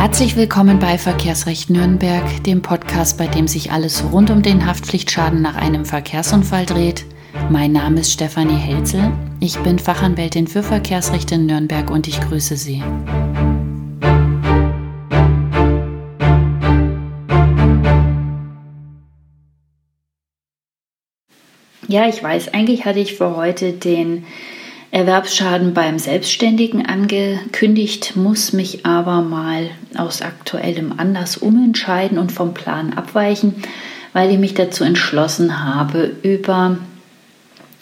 Herzlich willkommen bei Verkehrsrecht Nürnberg, dem Podcast, bei dem sich alles rund um den Haftpflichtschaden nach einem Verkehrsunfall dreht. Mein Name ist Stefanie Helzel. Ich bin Fachanwältin für Verkehrsrecht in Nürnberg und ich grüße Sie. Ja, ich weiß, eigentlich hatte ich für heute den Erwerbsschaden beim Selbstständigen angekündigt, muss mich aber mal aus aktuellem Anlass umentscheiden und vom Plan abweichen, weil ich mich dazu entschlossen habe, über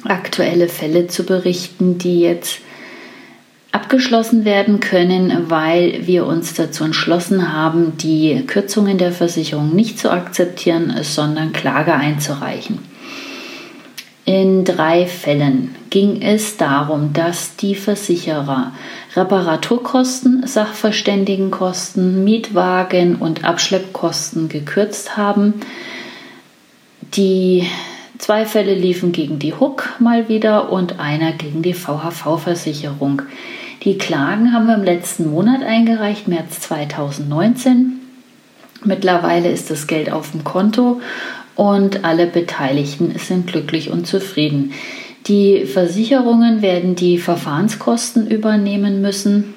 aktuelle Fälle zu berichten, die jetzt abgeschlossen werden können, weil wir uns dazu entschlossen haben, die Kürzungen der Versicherung nicht zu akzeptieren, sondern Klage einzureichen. In drei Fällen ging es darum, dass die Versicherer Reparaturkosten, Sachverständigenkosten, Mietwagen und Abschleppkosten gekürzt haben. Die zwei Fälle liefen gegen die Huck mal wieder und einer gegen die VHV-Versicherung. Die Klagen haben wir im letzten Monat eingereicht, März 2019. Mittlerweile ist das Geld auf dem Konto und alle Beteiligten sind glücklich und zufrieden. Die Versicherungen werden die Verfahrenskosten übernehmen müssen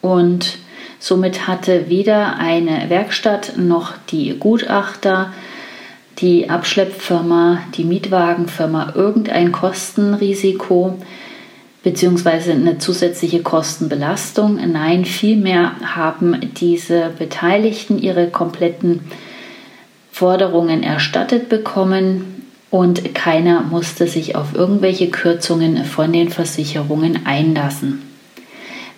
und somit hatte weder eine Werkstatt noch die Gutachter, die Abschleppfirma, die Mietwagenfirma irgendein Kostenrisiko bzw. eine zusätzliche Kostenbelastung. Nein, vielmehr haben diese Beteiligten ihre kompletten Forderungen erstattet bekommen und keiner musste sich auf irgendwelche Kürzungen von den Versicherungen einlassen.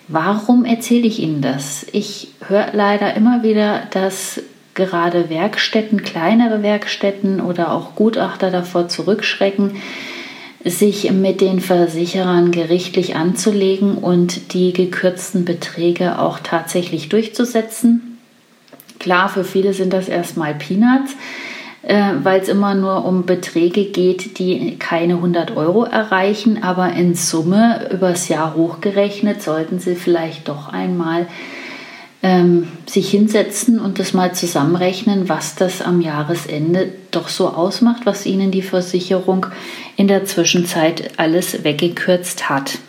Warum erzähle ich Ihnen das? Ich höre leider immer wieder, dass gerade Werkstätten, kleinere Werkstätten oder auch Gutachter davor zurückschrecken, sich mit den Versicherern gerichtlich anzulegen und die gekürzten Beträge auch tatsächlich durchzusetzen. Klar, für viele sind das erstmal Peanuts, äh, weil es immer nur um Beträge geht, die keine 100 Euro erreichen, aber in Summe übers Jahr hochgerechnet sollten sie vielleicht doch einmal ähm, sich hinsetzen und das mal zusammenrechnen, was das am Jahresende doch so ausmacht, was ihnen die Versicherung in der Zwischenzeit alles weggekürzt hat.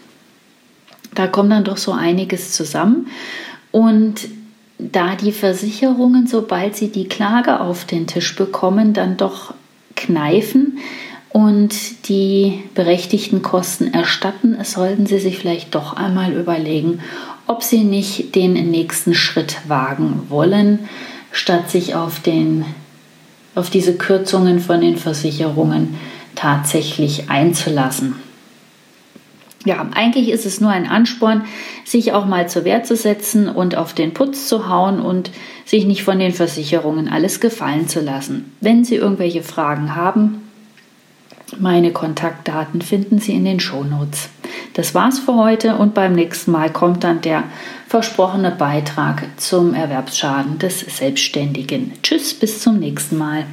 Da kommt dann doch so einiges zusammen und da die Versicherungen, sobald sie die Klage auf den Tisch bekommen, dann doch kneifen und die berechtigten Kosten erstatten, sollten sie sich vielleicht doch einmal überlegen, ob sie nicht den nächsten Schritt wagen wollen, statt sich auf, den, auf diese Kürzungen von den Versicherungen tatsächlich einzulassen ja, eigentlich ist es nur ein Ansporn, sich auch mal zur Wehr zu setzen und auf den Putz zu hauen und sich nicht von den Versicherungen alles gefallen zu lassen. Wenn Sie irgendwelche Fragen haben, meine Kontaktdaten finden Sie in den Shownotes. Das war's für heute und beim nächsten Mal kommt dann der versprochene Beitrag zum Erwerbsschaden des Selbstständigen. Tschüss, bis zum nächsten Mal.